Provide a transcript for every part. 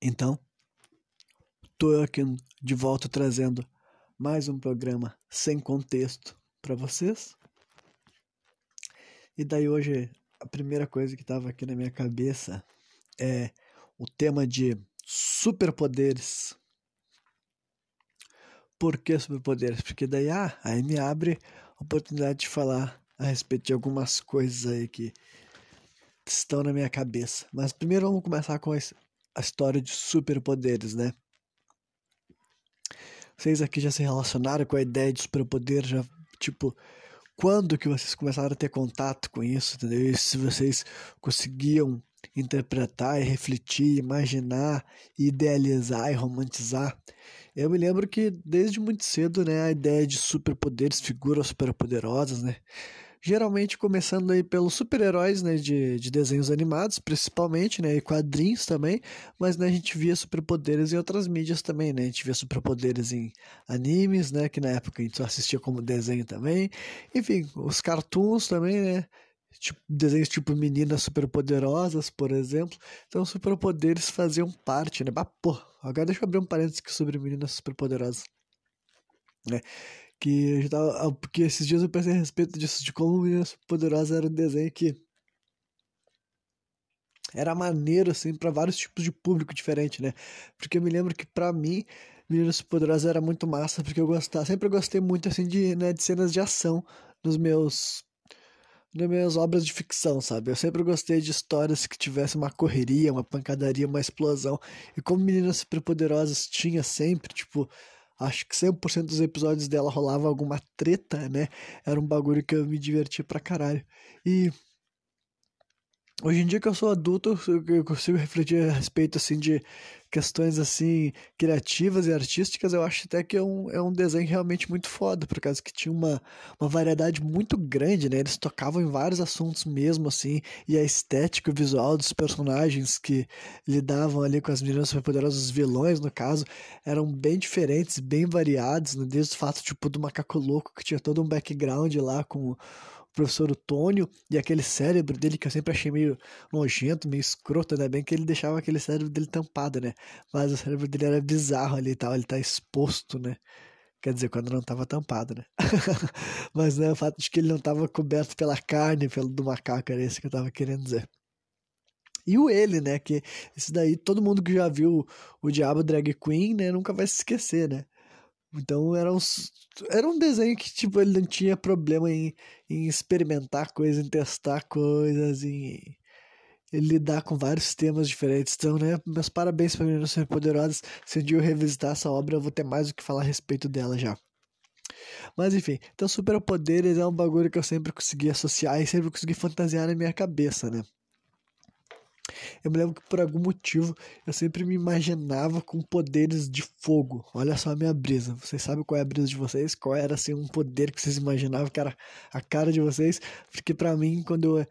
Então, tô aqui de volta trazendo mais um programa sem contexto para vocês. E daí hoje a primeira coisa que estava aqui na minha cabeça é o tema de superpoderes. Por que superpoderes? Porque daí ah, aí me abre a oportunidade de falar a respeito de algumas coisas aí que estão na minha cabeça. Mas primeiro vamos começar com a história de superpoderes, né? Vocês aqui já se relacionaram com a ideia de superpoder, já, tipo, quando que vocês começaram a ter contato com isso, entendeu? E se vocês conseguiam interpretar e refletir, imaginar, idealizar e romantizar. Eu me lembro que desde muito cedo, né, a ideia de superpoderes, figuras superpoderosas, né, geralmente começando aí pelos super-heróis, né, de, de desenhos animados, principalmente, né, e quadrinhos também, mas, né, a gente via superpoderes em outras mídias também, né, a gente via superpoderes em animes, né, que na época a gente só assistia como desenho também, enfim, os cartoons também, né, tipo, desenhos tipo Meninas Superpoderosas, por exemplo, então superpoderes faziam parte, né, bah, pô, agora deixa eu abrir um parênteses aqui sobre Meninas Superpoderosas, né, que eu tava, ah, porque esses dias eu pensei a respeito disso, de como Meninas Poderosas era um desenho que era maneiro, assim, para vários tipos de público diferente, né? Porque eu me lembro que para mim, Meninas Poderosas era muito massa, porque eu gostava, sempre gostei muito, assim, de, né, de cenas de ação nos meus nas minhas obras de ficção, sabe? Eu sempre gostei de histórias que tivessem uma correria, uma pancadaria, uma explosão. E como Meninas Superpoderosas tinha sempre, tipo, acho que 100% dos episódios dela rolava alguma treta, né? Era um bagulho que eu me divertia pra caralho. E hoje em dia que eu sou adulto, eu consigo refletir a respeito assim de questões assim criativas e artísticas, eu acho até que é um, é um desenho realmente muito foda, por causa que tinha uma, uma variedade muito grande, né? Eles tocavam em vários assuntos mesmo, assim, e a estética, o visual dos personagens que lidavam ali com as meninas superpoderosas, os vilões, no caso, eram bem diferentes, bem variados, né? Desde o fato, tipo, do macaco louco, que tinha todo um background lá com professor Otônio e aquele cérebro dele que eu sempre achei meio nojento, meio escroto, né? Bem que ele deixava aquele cérebro dele tampado, né? Mas o cérebro dele era bizarro ali e tal, ele tá exposto, né? Quer dizer, quando não estava tampado, né? Mas né, o fato de que ele não estava coberto pela carne pelo do macaco, era isso que eu estava querendo dizer. E o ele, né? Que esse daí, todo mundo que já viu o Diabo Drag Queen, né? Nunca vai se esquecer, né? Então era um, era um desenho que tipo, ele não tinha problema em, em experimentar coisas, em testar coisas, em, em lidar com vários temas diferentes. Então, né, meus parabéns para Meninas Poderosas. Se um dia eu revisitar essa obra, eu vou ter mais o que falar a respeito dela já. Mas enfim, então superpoderes é um bagulho que eu sempre consegui associar e sempre consegui fantasiar na minha cabeça, né? Eu me lembro que por algum motivo eu sempre me imaginava com poderes de fogo. Olha só a minha brisa. Vocês sabem qual é a brisa de vocês? Qual era assim um poder que vocês imaginavam que era a cara de vocês? Porque para mim, quando eu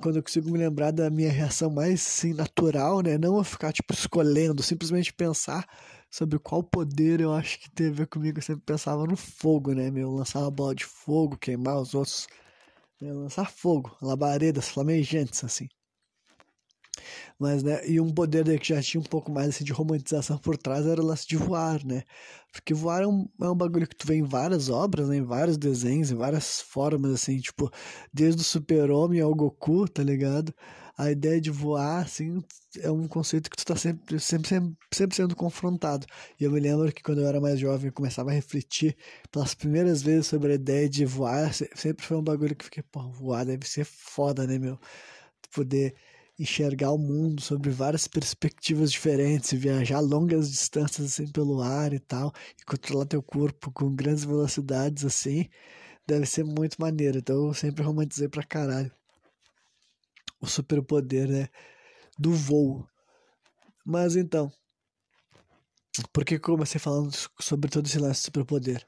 quando eu consigo me lembrar da minha reação mais assim, natural, né? Não eu ficar tipo escolhendo, simplesmente pensar sobre qual poder eu acho que teve comigo. Eu sempre pensava no fogo, né? Meu, lançar uma bola de fogo, queimar os outros, né? lançar fogo, labaredas flamejantes, assim. Mas, né, e um poder que já tinha um pouco mais assim, de romantização por trás era o lance de voar, né? Porque voar é um, é um bagulho que tu vê em várias obras, né? Em vários desenhos, em várias formas, assim, tipo, desde o super-homem ao Goku, tá ligado? A ideia de voar, assim, é um conceito que tu tá sempre, sempre, sempre, sempre sendo confrontado. E eu me lembro que quando eu era mais jovem, eu começava a refletir pelas primeiras vezes sobre a ideia de voar, sempre foi um bagulho que eu fiquei, pô, voar deve ser foda, né, meu? Poder enxergar o mundo sobre várias perspectivas diferentes, viajar longas distâncias assim pelo ar e tal, e controlar teu corpo com grandes velocidades assim, deve ser muito maneiro. Então eu sempre romantizei pra caralho o superpoder, né, do voo. Mas então, por que comecei falando sobre todo esse lance de superpoder?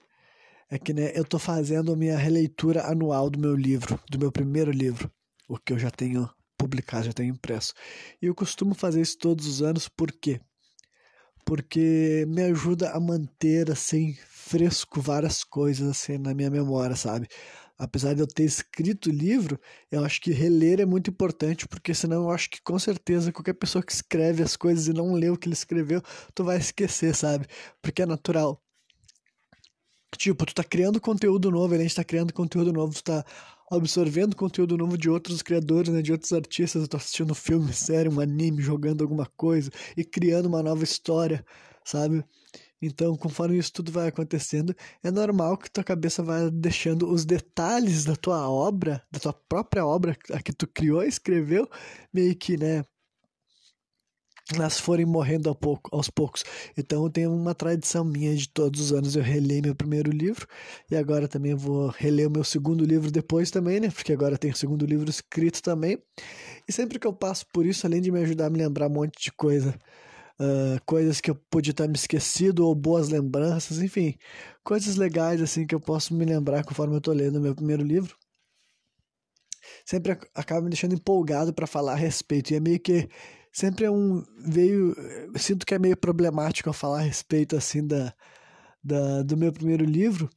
É que né, eu tô fazendo a minha releitura anual do meu livro, do meu primeiro livro, o que eu já tenho publicar, já tenho impresso. E eu costumo fazer isso todos os anos, por quê? Porque me ajuda a manter, assim, fresco várias coisas, assim, na minha memória, sabe? apesar de eu ter escrito o livro, eu acho que reler é muito importante, porque senão eu acho que com certeza qualquer pessoa que escreve as coisas e não lê o que ele escreveu, tu vai esquecer, sabe? Porque é natural. Tipo, tu tá criando conteúdo novo, a gente tá criando conteúdo novo, tu tá absorvendo conteúdo novo de outros criadores, né, de outros artistas, eu tô assistindo um filme, série, um anime, jogando alguma coisa e criando uma nova história, sabe? Então, conforme isso tudo vai acontecendo, é normal que tua cabeça vai deixando os detalhes da tua obra, da tua própria obra, a que tu criou, escreveu, meio que, né, elas forem morrendo pouco, aos poucos. Então eu tenho uma tradição minha de todos os anos eu relei meu primeiro livro e agora também vou reler o meu segundo livro depois também, né? Porque agora tem o segundo livro escrito também. E sempre que eu passo por isso, além de me ajudar a me lembrar um monte de coisa uh, coisas que eu podia estar me esquecido ou boas lembranças, enfim, coisas legais assim que eu posso me lembrar conforme eu tô lendo meu primeiro livro. Sempre acaba me deixando empolgado para falar a respeito e é meio que sempre é um veio, sinto que é meio problemático eu falar a respeito assim da, da do meu primeiro livro,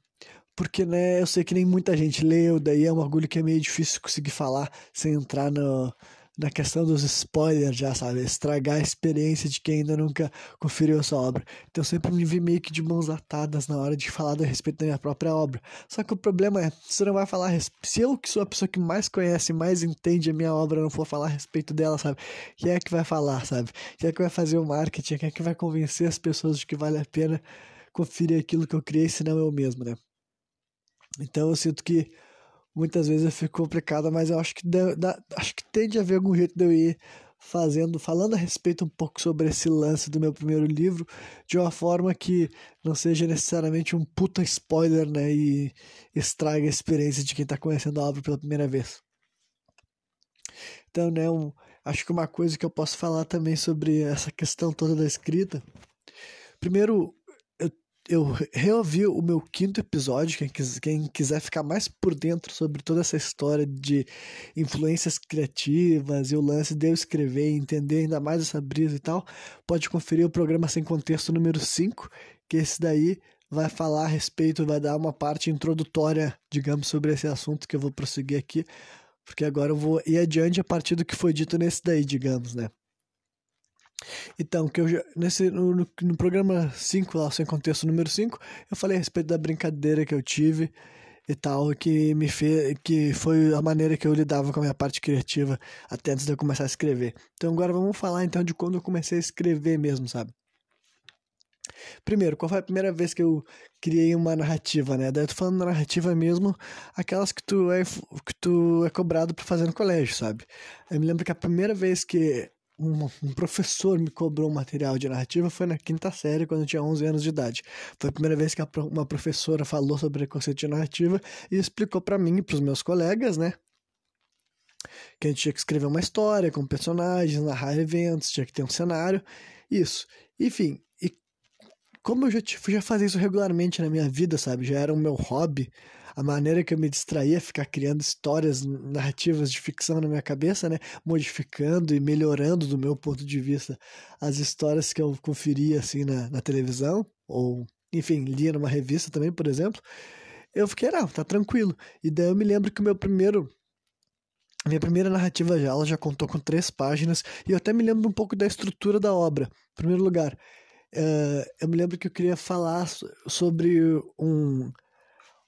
porque né, eu sei que nem muita gente leu, daí é um orgulho que é meio difícil conseguir falar sem entrar no na questão dos spoilers já, sabe? Estragar a experiência de quem ainda nunca conferiu essa obra. Então eu sempre me vi meio que de mãos atadas na hora de falar a respeito da minha própria obra. Só que o problema é, você não vai falar, se eu que sou a pessoa que mais conhece, mais entende a minha obra, não for falar a respeito dela, sabe? Quem é que vai falar, sabe? Quem é que vai fazer o marketing? Quem é que vai convencer as pessoas de que vale a pena conferir aquilo que eu criei, se não eu mesmo, né? Então eu sinto que muitas vezes eu fico complicado, mas eu acho que, dá, acho que tem de haver algum jeito de eu ir fazendo, falando a respeito um pouco sobre esse lance do meu primeiro livro, de uma forma que não seja necessariamente um puta spoiler, né, e estrague a experiência de quem está conhecendo a obra pela primeira vez. Então, né, um, acho que uma coisa que eu posso falar também sobre essa questão toda da escrita, primeiro, eu reouvi o meu quinto episódio. Quem, quem quiser ficar mais por dentro sobre toda essa história de influências criativas e o lance de eu escrever e entender ainda mais essa brisa e tal, pode conferir o programa Sem Contexto número 5, que esse daí vai falar a respeito, vai dar uma parte introdutória, digamos, sobre esse assunto que eu vou prosseguir aqui, porque agora eu vou ir adiante a partir do que foi dito nesse daí, digamos, né? Então, que eu já, nesse, no, no, no programa 5, lá, sem contexto número 5, eu falei a respeito da brincadeira que eu tive e tal, que me fez, que foi a maneira que eu lidava com a minha parte criativa até antes de eu começar a escrever. Então agora vamos falar então de quando eu comecei a escrever mesmo, sabe? Primeiro, qual foi a primeira vez que eu criei uma narrativa, né? Daí eu tô falando narrativa mesmo, aquelas que tu é, que tu é cobrado pra fazer no colégio, sabe? Eu me lembro que a primeira vez que um, um, professor me cobrou um material de narrativa foi na quinta série, quando eu tinha 11 anos de idade. Foi a primeira vez que a, uma professora falou sobre conceito de narrativa e explicou para mim e para os meus colegas, né? Que a gente tinha que escrever uma história com personagens, narrar eventos, tinha que ter um cenário, isso. Enfim, e como eu já, já fazia isso regularmente na minha vida, sabe? Já era o meu hobby a maneira que eu me distraía ficar criando histórias narrativas de ficção na minha cabeça, né? Modificando e melhorando do meu ponto de vista as histórias que eu conferia assim na, na televisão, ou enfim, lia numa revista também, por exemplo. Eu fiquei, não, tá tranquilo. E daí eu me lembro que o meu primeiro minha primeira narrativa já, ela já contou com três páginas, e eu até me lembro um pouco da estrutura da obra. Em primeiro lugar, uh, eu me lembro que eu queria falar sobre um,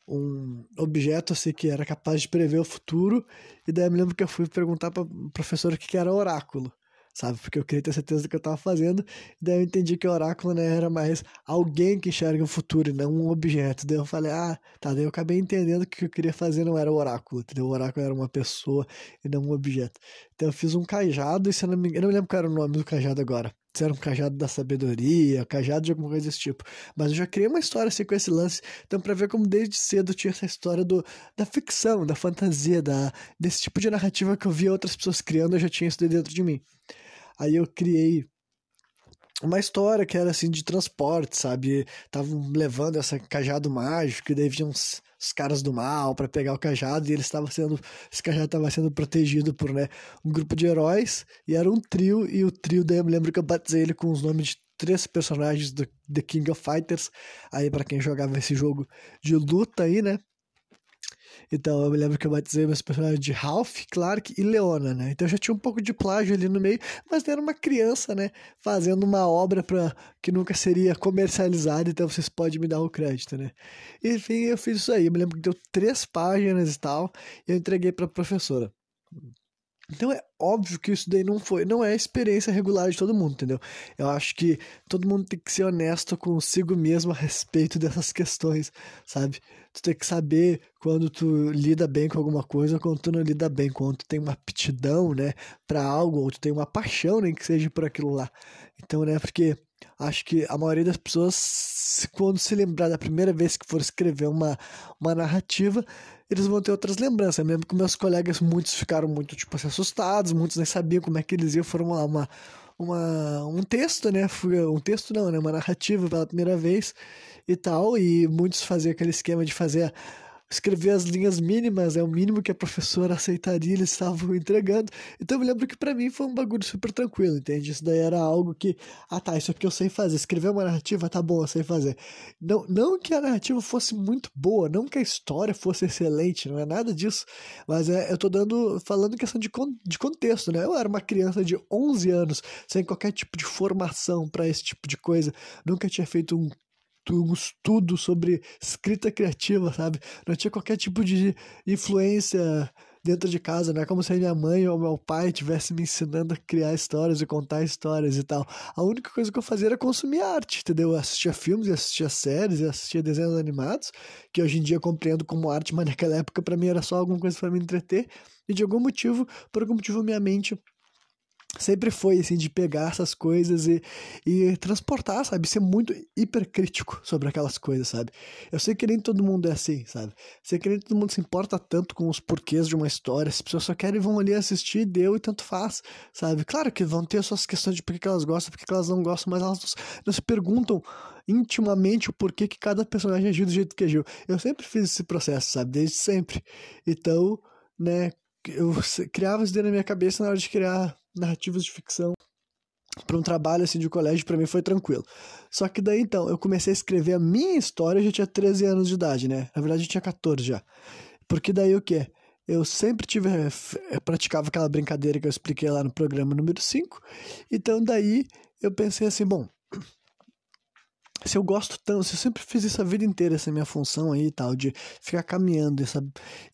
um objeto assim que era capaz de prever o futuro e daí eu me lembro que eu fui perguntar para professor o que era oráculo sabe? Porque eu queria ter certeza do que eu estava fazendo e daí eu entendi que oráculo né, era mais alguém que enxerga o futuro e não um objeto. Daí eu falei ah tá daí eu acabei entendendo que o que eu queria fazer não era oráculo entendeu? o oráculo era uma pessoa e não um objeto. Então eu fiz um cajado e se eu não me engano eu não lembro qual era o nome do cajado agora era um cajado da sabedoria, cajado de alguma coisa desse tipo. Mas eu já criei uma história assim com esse lance. Então, para ver como desde cedo tinha essa história do, da ficção, da fantasia, da, desse tipo de narrativa que eu via outras pessoas criando, eu já tinha isso dentro de mim. Aí eu criei uma história que era assim de transporte, sabe? Estavam levando essa cajado mágico, e daí vinham uns os caras do mal para pegar o cajado e ele estava sendo esse cajado estava sendo protegido por né, um grupo de heróis e era um trio e o trio daí eu me lembro que eu batizei ele com os nomes de três personagens do The King of Fighters aí para quem jogava esse jogo de luta aí né Então, eu me lembro que eu batizei meus personagens de Ralph, Clark e Leona, né? Então, já tinha um pouco de plágio ali no meio, mas era uma criança, né? Fazendo uma obra pra, que nunca seria comercializada, então vocês podem me dar o crédito, né? Enfim, eu fiz isso aí. Eu me lembro que deu três páginas e tal, e eu entreguei pra professora. Então é óbvio que isso daí não foi, não é a experiência regular de todo mundo, entendeu? Eu acho que todo mundo tem que ser honesto consigo mesmo a respeito dessas questões, sabe? Tu tem que saber quando tu lida bem com alguma coisa, quando tu não lida bem, quando tu tem uma aptidão, né, para algo, ou tu tem uma paixão, nem que seja por aquilo lá. Então, né, porque acho que a maioria das pessoas, quando se lembrar da primeira vez que for escrever uma, uma narrativa, eles vão ter outras lembranças. Mesmo que meus colegas, muitos ficaram muito, tipo, assim, assustados, muitos nem sabiam como é que eles iam formular uma, uma, um texto, né? Um texto não, né? Uma narrativa pela primeira vez e tal. E muitos faziam aquele esquema de fazer escrever as linhas mínimas, é o mínimo que a professora aceitaria, eles estavam entregando. Então eu me lembro que para mim foi um bagulho super tranquilo, entende? Isso daí era algo que, ah tá, isso aqui eu sei fazer. Escrever uma narrativa, tá bom, eu sei fazer. Não, não que a narrativa fosse muito boa, não que a história fosse excelente, não é nada disso. Mas é, eu tô dando, falando questão de, de contexto, né? Eu era uma criança de 11 anos, sem qualquer tipo de formação para esse tipo de coisa. Nunca tinha feito um um estudo sobre escrita criativa, sabe? Não tinha qualquer tipo de influência dentro de casa, não é como se minha mãe ou meu pai tivesse me ensinando a criar histórias e contar histórias e tal. A única coisa que eu fazia era consumir arte, entendeu? Eu assistia filmes, eu assistia séries, eu assistia desenhos animados, que hoje em dia compreendo como arte, mas naquela época para mim era só alguma coisa para me entreter. E de algum motivo, por algum motivo minha mente sempre foi assim de pegar essas coisas e, e transportar, sabe? Ser muito hipercrítico sobre aquelas coisas, sabe? Eu sei que nem todo mundo é assim, sabe? Sei que nem todo mundo se importa tanto com os porquês de uma história. As pessoas só querem vão ali assistir, deu e tanto faz, sabe? Claro que vão ter suas questões de por que elas gostam, por que elas não gostam, mas elas não se perguntam intimamente o porquê que cada personagem agiu do jeito que agiu. Eu sempre fiz esse processo, sabe? Desde sempre. Então, né, eu criava isso dentro da minha cabeça na hora de criar narrativas de ficção para um trabalho assim de colégio para mim foi tranquilo. Só que daí então eu comecei a escrever a minha história, eu já tinha 13 anos de idade, né? Na verdade eu tinha 14 já. Porque daí o que? Eu sempre tive eu eh, praticava aquela brincadeira que eu expliquei lá no programa número 5. Então daí eu pensei assim, bom, se eu gosto tanto, se eu sempre fiz isso a vida inteira, essa minha função aí e tal, de ficar caminhando essa,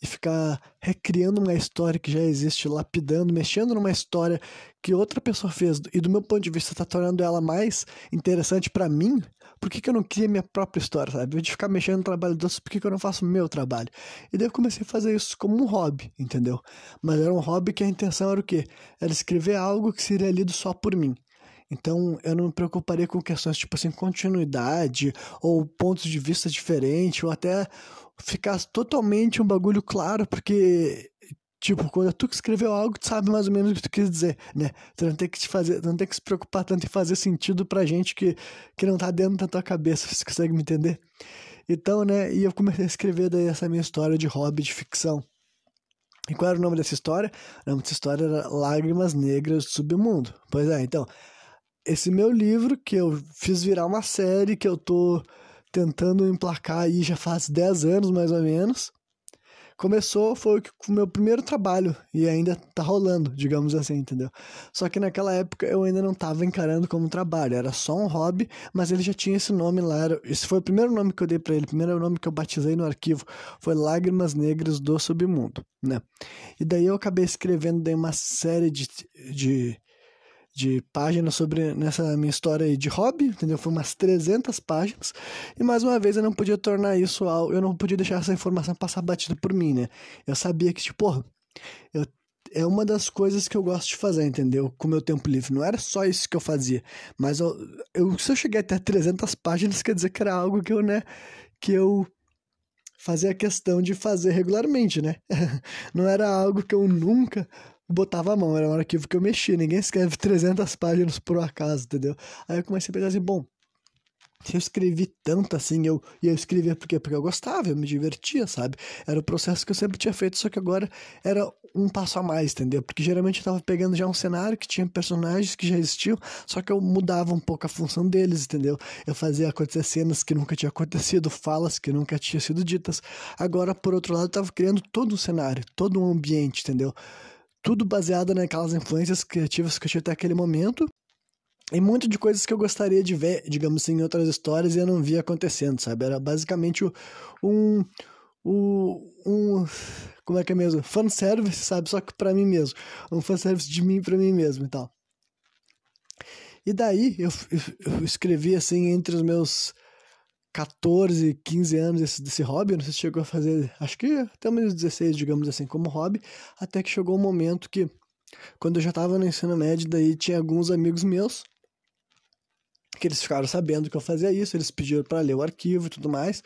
e ficar recriando uma história que já existe, lapidando, mexendo numa história que outra pessoa fez, e do meu ponto de vista tá tornando ela mais interessante para mim, por que, que eu não cria minha própria história, sabe? De ficar mexendo no trabalho dos outros, por que, que eu não faço o meu trabalho? E daí eu comecei a fazer isso como um hobby, entendeu? Mas era um hobby que a intenção era o quê? Era escrever algo que seria lido só por mim. Então eu não me preocuparia com questões tipo assim, continuidade, ou pontos de vista diferentes, ou até ficar totalmente um bagulho claro, porque Tipo, quando tu que escreveu algo, tu sabe mais ou menos o que tu quis dizer, né? Tu não tem que te fazer, não tem que se preocupar tanto em fazer sentido pra gente que, que não tá dentro da tua cabeça, você consegue me entender? Então, né, e eu comecei a escrever daí essa minha história de hobby de ficção. E qual era o nome dessa história? O nome dessa história era Lágrimas Negras do Submundo. Pois é, então, esse meu livro, que eu fiz virar uma série, que eu tô tentando emplacar aí já faz 10 anos mais ou menos. Começou, foi o meu primeiro trabalho e ainda tá rolando, digamos assim, entendeu? Só que naquela época eu ainda não tava encarando como trabalho, era só um hobby, mas ele já tinha esse nome lá. Esse foi o primeiro nome que eu dei para ele, o primeiro nome que eu batizei no arquivo foi Lágrimas Negras do Submundo, né? E daí eu acabei escrevendo daí uma série de, de de páginas sobre nessa minha história aí de hobby, entendeu? Foi umas 300 páginas. E mais uma vez eu não podia tornar isso algo, eu não podia deixar essa informação passar batida por mim, né? Eu sabia que, tipo, porra, eu, é uma das coisas que eu gosto de fazer, entendeu? Com o meu tempo livre. Não era só isso que eu fazia, mas eu, eu se eu cheguei até 300 páginas, quer dizer que era algo que eu, né, que eu fazia questão de fazer regularmente, né? não era algo que eu nunca botava a mão, era um arquivo que eu mexia, ninguém escreve 300 páginas por acaso, entendeu? Aí eu comecei a pensar assim, bom, se eu escrevi tanto assim, eu, e eu escrevia porque, porque eu gostava, eu me divertia, sabe? Era o processo que eu sempre tinha feito, só que agora era um passo a mais, entendeu? Porque geralmente eu tava pegando já um cenário que tinha personagens que já existiam, só que eu mudava um pouco a função deles, entendeu? Eu fazia acontecer cenas que nunca tinha acontecido, falas que nunca tinham sido ditas. Agora, por outro lado, eu tava criando todo um cenário, todo um ambiente, entendeu? Tudo baseado naquelas influências criativas que eu tinha até aquele momento e muito de coisas que eu gostaria de ver, digamos assim, em outras histórias e eu não via acontecendo, sabe? Era basicamente um, um, um como é que é mesmo? Fanservice, sabe? Só que para mim mesmo. Um fanservice de mim para mim mesmo e tal. E daí eu, eu, eu, escrevi assim entre os meus 14, e 15 anos desse, desse hobby. Não sei se chegou a fazer, acho que até meus 16, digamos assim, como hobby. Até que chegou um momento que, quando eu já tava no ensino médio, daí tinha alguns amigos meus que eles ficaram sabendo que eu fazia isso, eles pediram para ler o arquivo e tudo mais.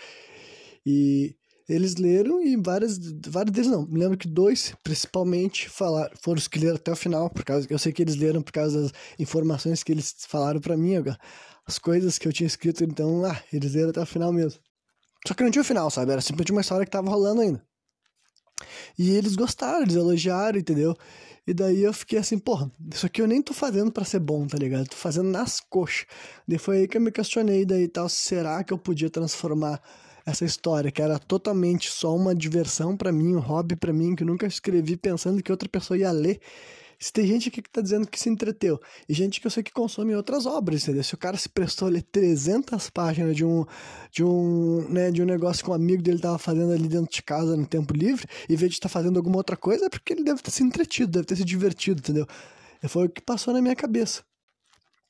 E eles leram e várias, vários deles não. Me lembro que dois, principalmente, falaram, foram os que leram até o final, por causa eu sei que eles leram por causa das informações que eles falaram para mim, as coisas que eu tinha escrito, então, ah, eles leram até o final mesmo. Só que não tinha o final, sabe? Era simplesmente uma história que tava rolando ainda. E eles gostaram, eles elogiaram, entendeu? E daí eu fiquei assim, porra, isso aqui eu nem tô fazendo para ser bom, tá ligado? Tô fazendo nas coxas. Daí foi aí que eu me questionei daí tal, será que eu podia transformar essa história, que era totalmente só uma diversão para mim, um hobby para mim, que eu nunca escrevi pensando que outra pessoa ia ler. Se tem gente aqui que tá dizendo que se entreteu, e gente que eu sei que consome outras obras, entendeu? Se o cara se prestou a ler 300 páginas de um, de um, né, de um negócio que um amigo dele tava fazendo ali dentro de casa no tempo livre, em vez de estar tá fazendo alguma outra coisa, é porque ele deve ter se entretido, deve ter se divertido, entendeu? E foi o que passou na minha cabeça.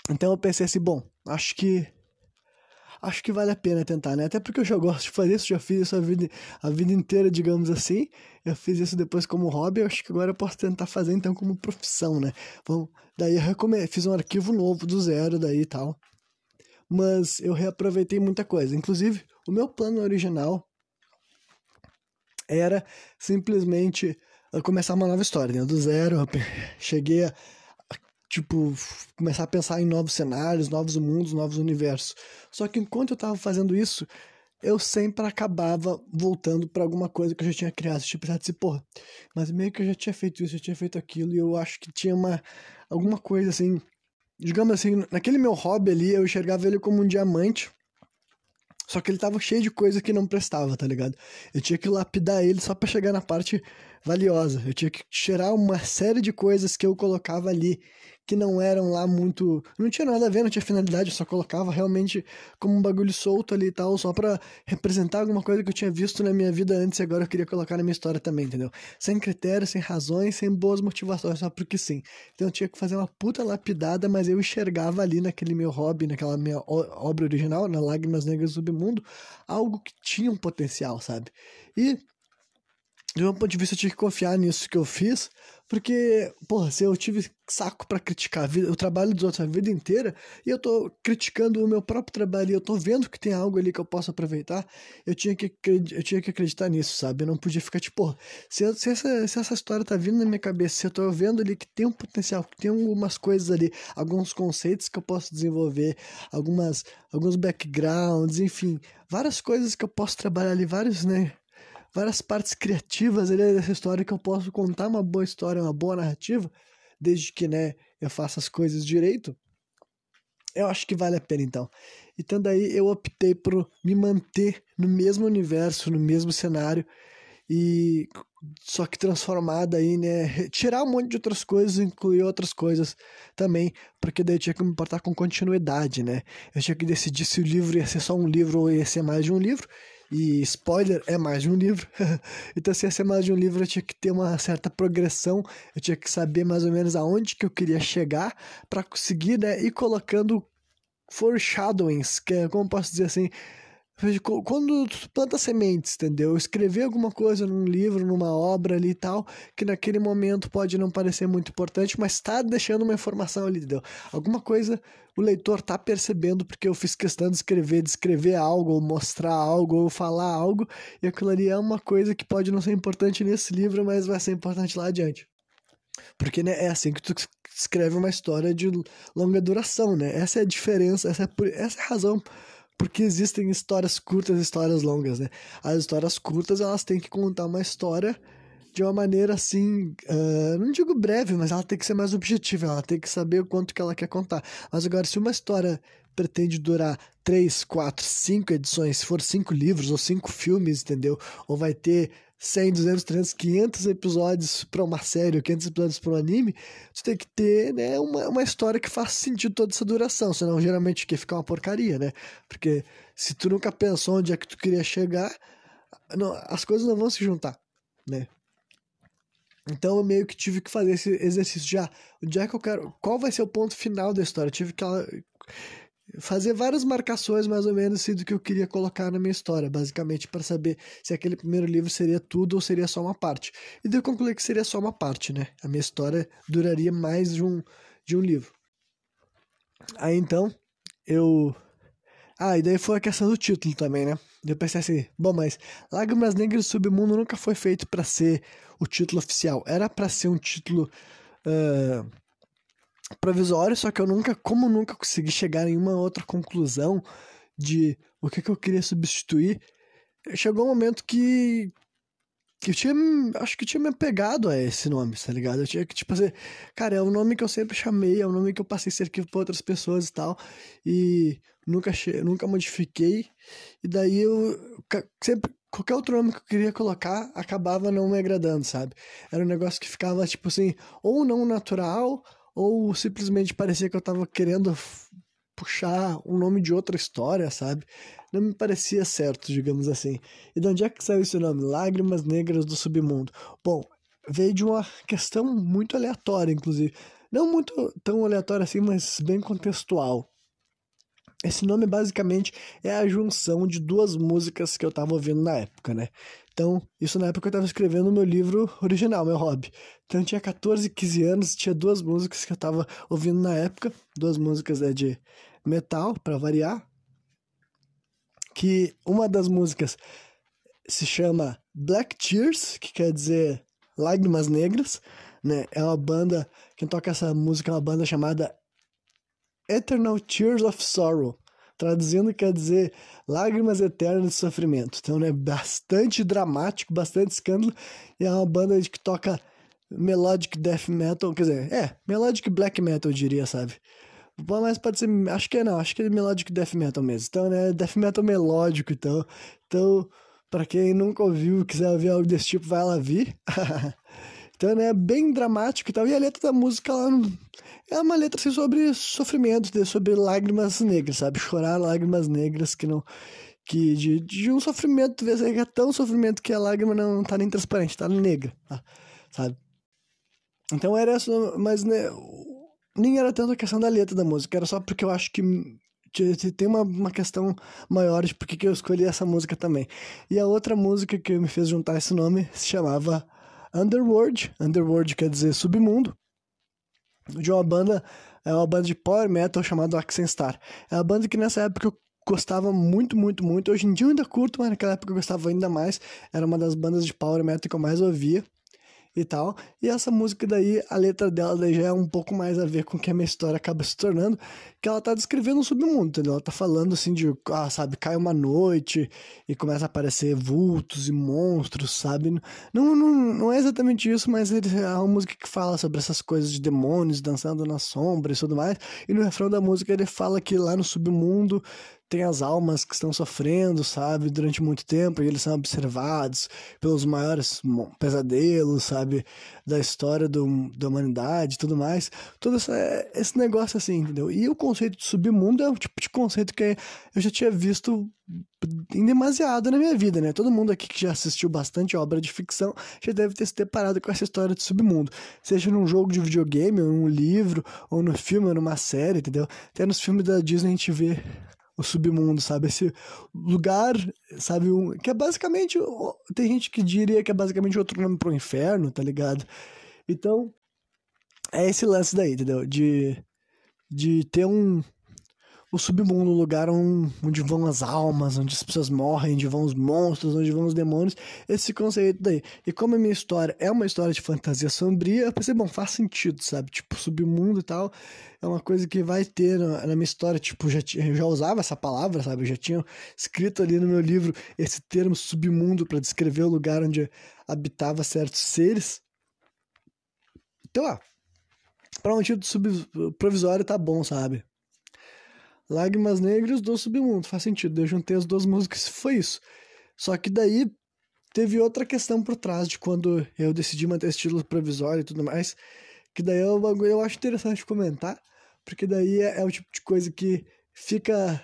Então eu pensei assim, bom, acho que acho que vale a pena tentar, né? Até porque eu já gosto de fazer isso, já fiz isso a vida, a vida inteira, digamos assim. Eu fiz isso depois como hobby, acho que agora eu posso tentar fazer então como profissão, né? Bom, daí eu fiz um arquivo novo do zero daí e tal. Mas eu reaproveitei muita coisa. Inclusive, o meu plano original era simplesmente começar uma nova história, né? Do zero, cheguei a tipo, começar a pensar em novos cenários, novos mundos, novos universos. Só que enquanto eu tava fazendo isso, eu sempre acabava voltando para alguma coisa que eu já tinha criado. Tipo, assim, porra, mas meio que eu já tinha feito isso, já tinha feito aquilo, e eu acho que tinha uma, alguma coisa assim. Digamos assim, naquele meu hobby ali, eu enxergava ele como um diamante. Só que ele tava cheio de coisa que não prestava, tá ligado? Eu tinha que lapidar ele só para chegar na parte valiosa. Eu tinha que tirar uma série de coisas que eu colocava ali que não eram lá muito. Não tinha nada a ver, não tinha finalidade, eu só colocava realmente como um bagulho solto ali e tal, só para representar alguma coisa que eu tinha visto na minha vida antes e agora eu queria colocar na minha história também, entendeu? Sem critérios, sem razões, sem boas motivações, só porque sim. Então eu tinha que fazer uma puta lapidada, mas eu enxergava ali naquele meu hobby, naquela minha obra original, na Lágrimas Negras do Submundo, algo que tinha um potencial, sabe? E de um ponto de vista, eu tinha que confiar nisso que eu fiz, porque, porra, se eu tive saco para criticar a vida, o trabalho dos outros a vida inteira, e eu tô criticando o meu próprio trabalho, e eu tô vendo que tem algo ali que eu posso aproveitar, eu tinha que, eu tinha que acreditar nisso, sabe? Eu não podia ficar tipo, porra, se, se, essa, se essa história tá vindo na minha cabeça, se eu tô vendo ali que tem um potencial, que tem algumas coisas ali, alguns conceitos que eu posso desenvolver, algumas, alguns backgrounds, enfim, várias coisas que eu posso trabalhar ali, vários, né? Várias partes criativas ali dessa história que eu posso contar uma boa história, uma boa narrativa, desde que, né, eu faça as coisas direito. Eu acho que vale a pena então. Então daí eu optei por me manter no mesmo universo, no mesmo cenário e só que transformada aí, né, tirar um monte de outras coisas, incluir outras coisas também, porque daí eu tinha que me importar com continuidade, né? Eu tinha que decidir se o livro ia ser só um livro ou ia ser mais de um livro. E spoiler, é mais de um livro. então, se ia ser mais de um livro, eu tinha que ter uma certa progressão, eu tinha que saber mais ou menos aonde que eu queria chegar para conseguir, né, ir colocando foreshadowings, que é, como posso dizer assim, quando tu planta sementes, entendeu? Escrever alguma coisa num livro, numa obra ali e tal, que naquele momento pode não parecer muito importante, mas tá deixando uma informação ali, entendeu? Alguma coisa o leitor tá percebendo porque eu fiz questão de escrever, de escrever algo, ou mostrar algo, ou falar algo, e aquilo ali é uma coisa que pode não ser importante nesse livro, mas vai ser importante lá adiante. Porque né, é assim que tu escreve uma história de longa duração, né? Essa é a diferença, essa é, essa é a razão porque existem histórias curtas e histórias longas, né? As histórias curtas, elas têm que contar uma história de uma maneira assim, uh, não digo breve, mas ela tem que ser mais objetiva, ela tem que saber o quanto que ela quer contar. Mas agora, se uma história pretende durar três, quatro, cinco edições, se for cinco livros ou cinco filmes, entendeu? Ou vai ter 100, 200, 300, 500 episódios para uma série ou 500 episódios para um anime, você tem que ter né, uma, uma história que faça sentido toda essa duração, senão geralmente quer ficar uma porcaria, né? Porque se tu nunca pensou onde é que tu queria chegar, não, as coisas não vão se juntar, né? Então eu meio que tive que fazer esse exercício já. Onde é que eu quero. Qual vai ser o ponto final da história? Eu tive que fazer várias marcações mais ou menos assim, do que eu queria colocar na minha história, basicamente para saber se aquele primeiro livro seria tudo ou seria só uma parte. E daí eu concluí que seria só uma parte, né? A minha história duraria mais de um, de um livro. Aí então, eu. Ah, e daí foi a questão do título também, né? Eu pensei assim, bom, mas Lágrimas Negras do Submundo nunca foi feito para ser o título oficial. Era para ser um título. Uh, provisório, só que eu nunca, como nunca consegui chegar em uma outra conclusão de o que, que eu queria substituir, chegou um momento que que eu tinha, acho que eu tinha me apegado a esse nome, tá ligado? Eu tinha que, tipo assim, cara, é o nome que eu sempre chamei, é o nome que eu passei ser arquivo pra outras pessoas e tal, e nunca, nunca modifiquei, e daí eu sempre, qualquer outro nome que eu queria colocar acabava não me agradando, sabe? Era um negócio que ficava, tipo assim, ou não natural, ou simplesmente parecia que eu tava querendo puxar um nome de outra história, sabe? Não me parecia certo, digamos assim. E de onde é que saiu esse nome? Lágrimas Negras do Submundo. Bom, veio de uma questão muito aleatória, inclusive. Não muito tão aleatória assim, mas bem contextual. Esse nome basicamente é a junção de duas músicas que eu tava ouvindo na época, né? Então, isso na época eu estava escrevendo o meu livro original, meu hobby. Então, eu tinha 14, 15 anos, tinha duas músicas que eu estava ouvindo na época, duas músicas é de metal, para variar. Que uma das músicas se chama Black Tears, que quer dizer Lágrimas Negras, né? É uma banda, quem toca essa música é uma banda chamada Eternal Tears of Sorrow. Traduzindo quer dizer lágrimas eternas de sofrimento. Então é bastante dramático, bastante escândalo. E é uma banda que toca melodic death metal, quer dizer, é, melodic black metal, eu diria, sabe? Mas pode ser, acho que é não, acho que é melodic death metal mesmo. Então, né, death metal melódico, então. Então, pra quem nunca ouviu, quiser ouvir algo desse tipo, vai lá vir. Então, né, bem dramático e tal. E a letra da música, ela é uma letra assim, sobre sofrimento, sobre lágrimas negras, sabe? Chorar lágrimas negras que não. Que de, de um sofrimento, que é tão sofrimento que a lágrima não tá nem transparente, tá negra, tá? sabe? Então era isso, mas né, nem era tanto a questão da letra da música, era só porque eu acho que tem uma, uma questão maior de por que eu escolhi essa música também. E a outra música que me fez juntar esse nome se chamava Underworld. Underworld quer dizer submundo. De uma banda, é uma banda de power metal chamada Star. É uma banda que nessa época eu gostava muito, muito, muito. Hoje em dia eu ainda curto, mas naquela época eu gostava ainda mais. Era uma das bandas de power metal que eu mais ouvia e tal. E essa música daí, a letra dela daí já é um pouco mais a ver com o que a minha história acaba se tornando, que ela tá descrevendo um submundo, entendeu? Ela tá falando assim de, ah, sabe, cai uma noite e começa a aparecer vultos e monstros, sabe? Não, não, não é exatamente isso, mas é uma música que fala sobre essas coisas de demônios dançando na sombra e tudo mais. E no refrão da música ele fala que lá no submundo tem as almas que estão sofrendo, sabe, durante muito tempo, e eles são observados pelos maiores pesadelos, sabe, da história do, da humanidade e tudo mais. Todo essa, esse negócio assim, entendeu? E o conceito de submundo é um tipo de conceito que eu já tinha visto em demasiado na minha vida, né? Todo mundo aqui que já assistiu bastante obra de ficção já deve ter se deparado com essa história de submundo. Seja num jogo de videogame, ou num livro, ou no filme, ou numa série, entendeu? Até nos filmes da Disney a gente vê o submundo, sabe? Esse lugar, sabe? Um, que é basicamente. Tem gente que diria que é basicamente outro nome pro inferno, tá ligado? Então, é esse lance daí, entendeu? De, de ter um. O submundo, o lugar onde vão as almas, onde as pessoas morrem, onde vão os monstros, onde vão os demônios, esse conceito daí. E como a minha história é uma história de fantasia sombria, eu pensei, bom, faz sentido, sabe? Tipo, submundo e tal, é uma coisa que vai ter na, minha história, tipo, já, eu já usava essa palavra, sabe? Eu já tinha escrito ali no meu livro esse termo submundo para descrever o lugar onde habitava certos seres. Então, ó, pra um título provisório tá bom, sabe? Lágrimas Negras do Submundo, faz sentido. Eu juntei as duas músicas foi isso. Só que daí teve outra questão por trás de quando eu decidi manter esse título provisório e tudo mais, que daí é um bagulho eu acho interessante comentar, porque daí é, é o tipo de coisa que fica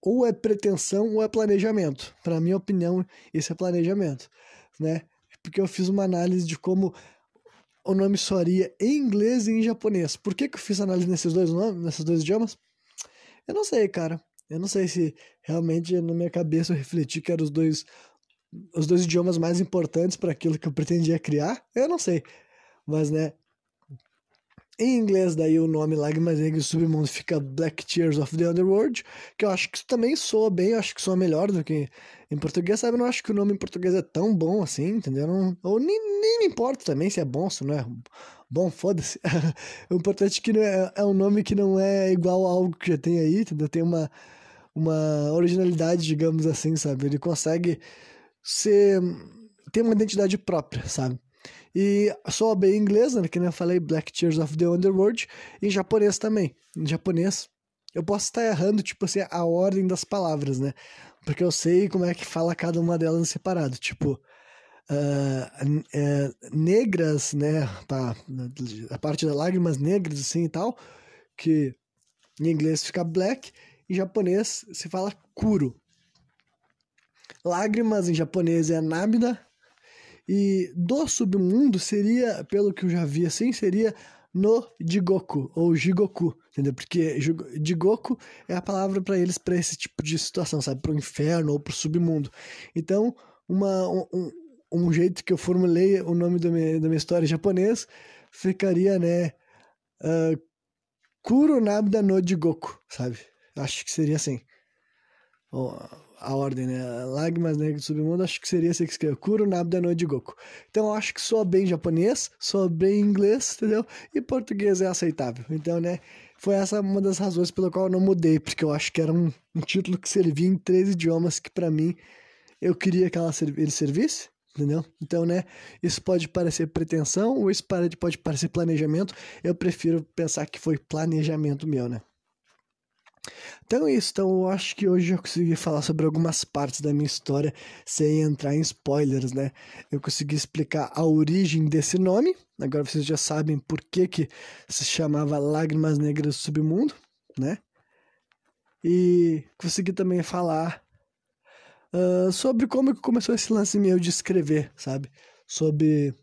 ou é pretensão ou é planejamento. Para minha opinião, isso é planejamento, né? Porque eu fiz uma análise de como o nome soaria em inglês e em japonês. Por que, que eu fiz análise nesses dois nomes, nesses dois idiomas? Eu não sei, cara. Eu não sei se realmente na minha cabeça eu refleti que eram os dois, os dois idiomas mais importantes para aquilo que eu pretendia criar. Eu não sei. Mas, né, em inglês, daí o nome Lágrimas Negras do Submundo fica Black Tears of the Underworld, que eu acho que também soa bem, eu acho que soa melhor do que em português, sabe? Eu não acho que o nome em português é tão bom assim, entendeu? Não, ou nem, nem me importa também se é bom, se não é bom, foda-se. o importante é que é, é um nome que não é igual a algo que já tem aí, entendeu? Tem uma, uma originalidade, digamos assim, sabe? Ele consegue ser... ter uma identidade própria, sabe? E só bem em inglês, né? Que nem eu falei, Black Tears of the Underworld. Em japonês também. Em japonês, eu posso estar errando, tipo assim, a ordem das palavras, né? Porque eu sei como é que fala cada uma delas separado. Tipo, uh, uh, negras, né? Tá, a parte das lágrimas negras, assim e tal. Que em inglês fica black. Em japonês se fala kuro. Lágrimas em japonês é nabida e do submundo seria, pelo que eu já vi assim, seria no Jigoku, ou Jigoku, entendeu? Porque Jigoku é a palavra para eles para esse tipo de situação, sabe? Para o inferno ou para o submundo. Então, uma, um, um, jeito que eu formulei o nome da minha, da minha história japonês ficaria, né? Uh, Kuro Nabda no Jigoku, sabe? Acho que seria assim a ordem, né? Lágrimas Negras do Submundo, acho que seria assim que escreve Kuro Nabda no Goku. Então acho que soa bem japonês, soa bem inglês, entendeu? E português é aceitável. Então, né? Foi essa uma das razões pela qual eu não mudei, porque eu acho que era um, um título que servia em três idiomas que para mim eu queria que ela, ele servisse, entendeu? Então, né, isso pode parecer pretensão ou isso pode parecer planejamento. Eu prefiro pensar que foi planejamento meu, né? Então é isso, então eu acho que hoje eu consegui falar sobre algumas partes da minha história sem entrar em spoilers, né? Eu consegui explicar a origem desse nome, agora vocês já sabem por que, que se chamava Lágrimas Negras do Submundo, né? E consegui também falar uh, sobre como começou esse lance meu de escrever, sabe? Sobre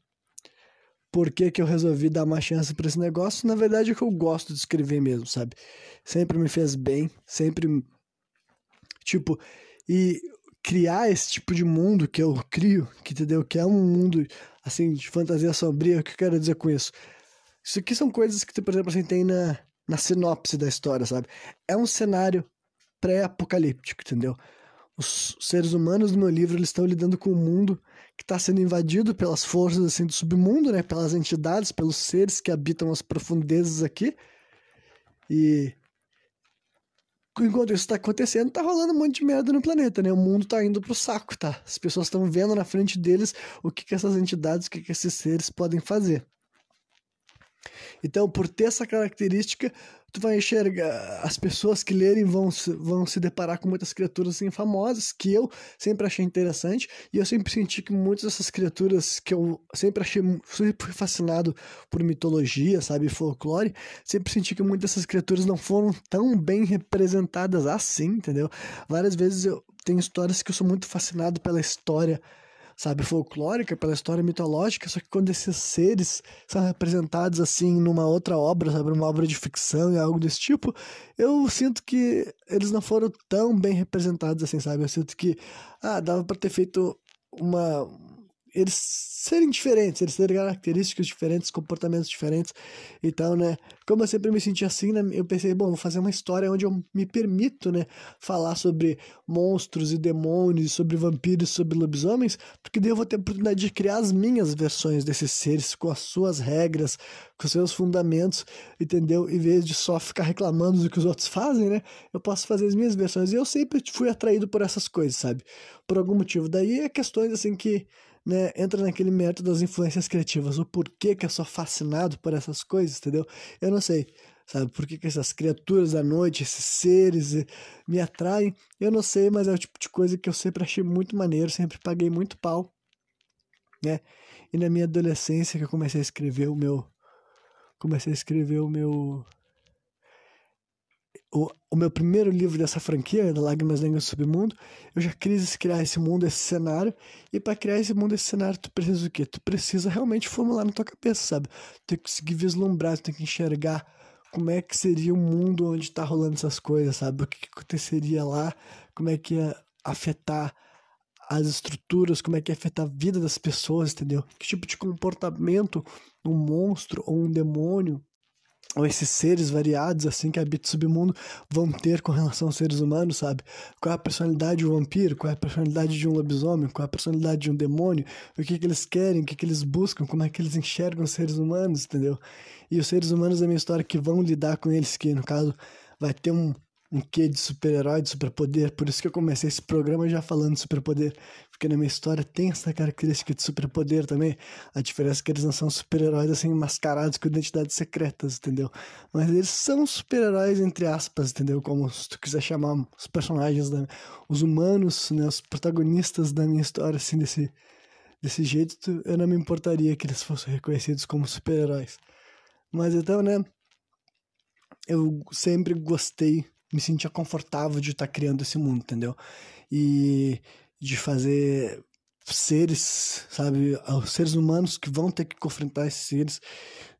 por que, que eu resolvi dar uma chance para esse negócio. Na verdade, é que eu gosto de escrever mesmo, sabe? Sempre me fez bem, sempre. Tipo, e criar esse tipo de mundo que eu crio, que entendeu? Que é um mundo, assim, de fantasia sombria. O que eu quero dizer com isso? Isso aqui são coisas que, por exemplo, assim, tem na, na sinopse da história, sabe? É um cenário pré-apocalíptico, entendeu? Os seres humanos no meu livro eles estão lidando com um mundo que está sendo invadido pelas forças assim do submundo, né? Pelas entidades, pelos seres que habitam as profundezas aqui. E enquanto isso está acontecendo, tá rolando um monte de merda no planeta, né? O mundo tá indo pro saco, tá? As pessoas estão vendo na frente deles o que, que essas entidades, o que, que esses seres podem fazer. Então, por ter essa característica, tu vai enxergar as pessoas que lerem vão, vão se deparar com muitas criaturas assim famosas que eu sempre achei interessante e eu sempre senti que muitas dessas criaturas que eu sempre achei sempre fui fascinado por mitologia, sabe, folclore, sempre senti que muitas dessas criaturas não foram tão bem representadas assim, entendeu? Várias vezes eu tenho histórias que eu sou muito fascinado pela história sabe, folclórica, pela história mitológica, só que quando esses seres são representados assim numa outra obra, sabe, uma obra de ficção e algo desse tipo, eu sinto que eles não foram tão bem representados assim, sabe? Eu sinto que ah, dava para ter feito uma eles serem diferentes, eles terem características diferentes, comportamentos diferentes. Então, né, como eu sempre me senti assim, né, eu pensei, bom, vou fazer uma história onde eu me permito, né, falar sobre monstros e demônios, sobre vampiros, sobre lobisomens, porque daí eu vou ter a oportunidade de criar as minhas versões desses seres com as suas regras, com os seus fundamentos, entendeu? Em vez de só ficar reclamando do que os outros fazem, né, eu posso fazer as minhas versões. E eu sempre fui atraído por essas coisas, sabe? Por algum motivo. Daí é questões assim que né, entra naquele método das influências criativas. O porquê que eu sou fascinado por essas coisas, entendeu? Eu não sei, sabe? Por que, que essas criaturas da noite, esses seres eh, me atraem? Eu não sei, mas é o tipo de coisa que eu sempre achei muito maneiro, sempre paguei muito pau, né? E na minha adolescência que eu comecei a escrever o meu... Comecei a escrever o meu o, o meu primeiro livro dessa franquia, Lágrimas Negras do Submundo, eu já quis criar esse mundo, esse cenário, e para criar esse mundo, esse cenário, tu precisa o quê? Tu precisa realmente formular na tua cabeça, sabe? Tu tem que conseguir vislumbrar, tu tem que enxergar como é que seria o mundo onde tá rolando essas coisas, sabe? O que, que aconteceria lá, como é que ia afetar as estruturas, como é que ia afetar a vida das pessoas, entendeu? Que tipo de comportamento um monstro ou um demônio ou esses seres variados assim que habitam o submundo vão ter com relação aos seres humanos, sabe? Qual é a personalidade de um vampiro, qual é a personalidade de um lobisomem, qual é a personalidade de um demônio, o que, que eles querem, o que, que eles buscam, como é que eles enxergam os seres humanos, entendeu? E os seres humanos da minha história que vão lidar com eles, que no caso vai ter um, um quê de super-herói, de superpoder. Por isso que eu comecei esse programa já falando de superpoder. Porque na minha história tem essa característica de superpoder também. A diferença é que eles não são super-heróis assim, mascarados com identidades secretas, entendeu? Mas eles são super-heróis, entre aspas, entendeu? Como se tu quiser chamar os personagens, da, os humanos, né? Os protagonistas da minha história, assim, desse, desse jeito, eu não me importaria que eles fossem reconhecidos como super-heróis. Mas então, né? Eu sempre gostei me sentia confortável de estar tá criando esse mundo, entendeu? E de fazer seres, sabe, os seres humanos que vão ter que confrontar esses seres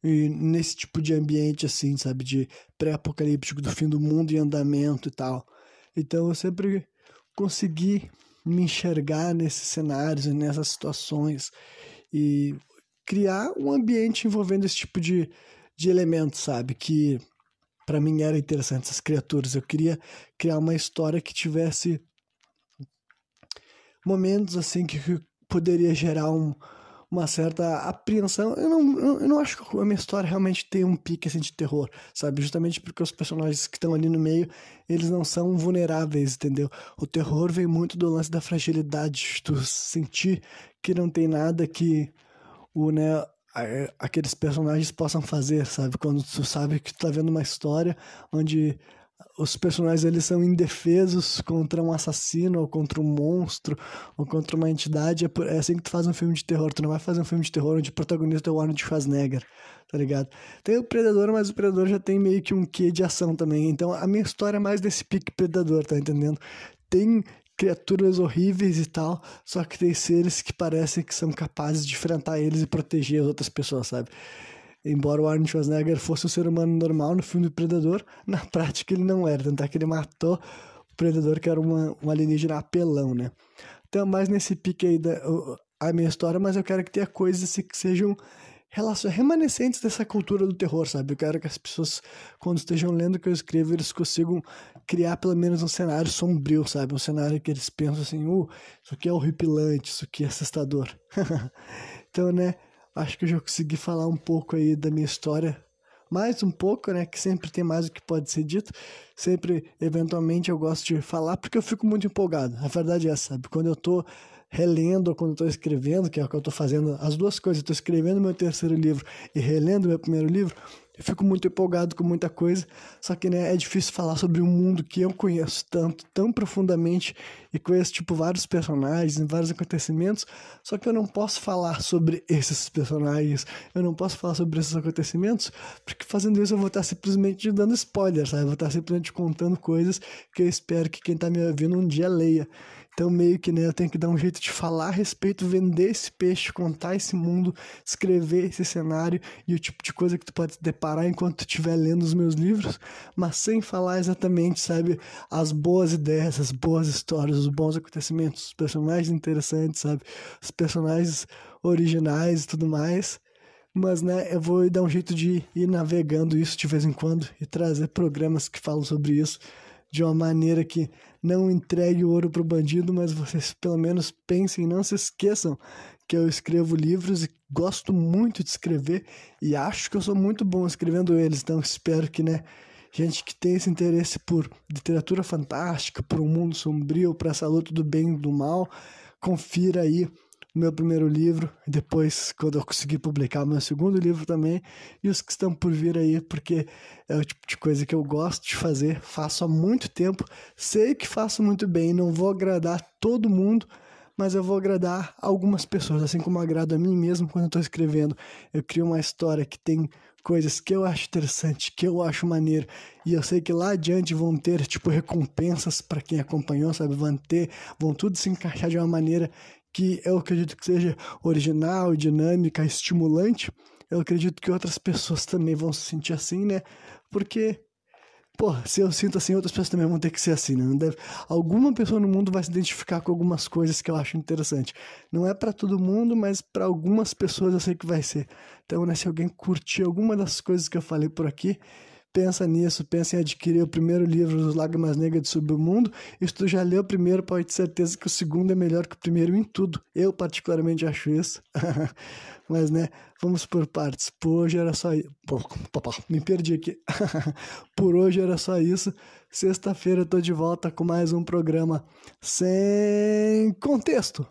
e nesse tipo de ambiente assim, sabe, de pré-apocalíptico do fim do mundo em andamento e tal. Então eu sempre consegui me enxergar nesses cenários e nessas situações e criar um ambiente envolvendo esse tipo de, de elementos, sabe, que para mim era interessante essas criaturas. Eu queria criar uma história que tivesse momentos assim que poderia gerar um, uma certa apreensão. Eu não, eu não acho que a minha história realmente tem um pique assim, de terror, sabe? Justamente porque os personagens que estão ali no meio, eles não são vulneráveis, entendeu? O terror vem muito do lance da fragilidade, de tu sentir que não tem nada que o, né, aqueles personagens possam fazer, sabe? Quando tu sabe que tu tá vendo uma história onde os personagens eles são indefesos contra um assassino ou contra um monstro ou contra uma entidade, é, é assim que tu faz um filme de terror. Tu não vai fazer um filme de terror onde o protagonista é o Arnold Schwarzenegger, tá ligado? Tem o Predador, mas o Predador já tem meio que um quê de ação também. Então a minha história é mais desse pique Predador, tá entendendo? Tem criaturas horríveis e tal, só que tem seres que parecem que são capazes de enfrentar eles e proteger as outras pessoas, sabe? Embora o Arnold Schwarzenegger fosse um ser humano normal no filme do Predador, na prática ele não era, tanto é que ele matou o Predador, que era uma, um alienígena apelão, né? Então, mais nesse pique aí da a minha história, mas eu quero que tenha coisas assim, que sejam remanescentes dessa cultura do terror, sabe? Eu quero que as pessoas, quando estejam lendo o que eu escrevo, eles consigam criar pelo menos um cenário sombrio, sabe? Um cenário que eles pensam assim, uh, isso aqui é horripilante, isso aqui é assustador. então, né, acho que eu já consegui falar um pouco aí da minha história. Mais um pouco, né? Que sempre tem mais o que pode ser dito. Sempre, eventualmente, eu gosto de falar porque eu fico muito empolgado. A verdade é essa, sabe? Quando eu tô relendo quando estou escrevendo, que é o que eu estou fazendo, as duas coisas, estou escrevendo meu terceiro livro e relendo meu primeiro livro, eu fico muito empolgado com muita coisa, só que né, é difícil falar sobre um mundo que eu conheço tanto, tão profundamente e conheço tipo vários personagens, vários acontecimentos, só que eu não posso falar sobre esses personagens, eu não posso falar sobre esses acontecimentos, porque fazendo isso eu vou estar simplesmente dando spoiler, sabe? Eu vou estar simplesmente contando coisas que eu espero que quem está me ouvindo um dia leia. Então, meio que, né, eu tenho que dar um jeito de falar a respeito, vender esse peixe, contar esse mundo, escrever esse cenário e o tipo de coisa que tu pode deparar enquanto tu estiver lendo os meus livros, mas sem falar exatamente, sabe, as boas ideias, as boas histórias, os bons acontecimentos, os personagens interessantes, sabe, os personagens originais e tudo mais. Mas, né, eu vou dar um jeito de ir navegando isso de vez em quando e trazer programas que falam sobre isso de uma maneira que não entregue o ouro para o bandido, mas vocês pelo menos pensem, não se esqueçam que eu escrevo livros e gosto muito de escrever e acho que eu sou muito bom escrevendo eles, então espero que, né, gente que tem esse interesse por literatura fantástica, por um mundo sombrio, para essa luta do bem e do mal, confira aí meu primeiro livro, e depois, quando eu conseguir publicar meu segundo livro também, e os que estão por vir aí, porque é o tipo de coisa que eu gosto de fazer, faço há muito tempo, sei que faço muito bem, não vou agradar todo mundo, mas eu vou agradar algumas pessoas, assim como agrado a mim mesmo quando estou escrevendo. Eu crio uma história que tem coisas que eu acho interessante, que eu acho maneiro, e eu sei que lá adiante vão ter, tipo, recompensas para quem acompanhou, sabe? Vão ter, vão tudo se encaixar de uma maneira que eu acredito que seja original, dinâmica, estimulante, eu acredito que outras pessoas também vão se sentir assim, né? Porque, pô, se eu sinto assim, outras pessoas também vão ter que ser assim, né? Deve... Alguma pessoa no mundo vai se identificar com algumas coisas que eu acho interessante. Não é para todo mundo, mas para algumas pessoas eu sei que vai ser. Então, né, se alguém curtir alguma das coisas que eu falei por aqui, pensa nisso, pensa em adquirir o primeiro livro dos Lágrimas Negras do Submundo. E se tu já leu o primeiro, pode ter certeza que o segundo é melhor que o primeiro em tudo. Eu particularmente acho isso. Mas, né, vamos por partes. Por hoje era só isso. Me perdi aqui. por hoje era só isso. Sexta-feira eu tô de volta com mais um programa sem contexto.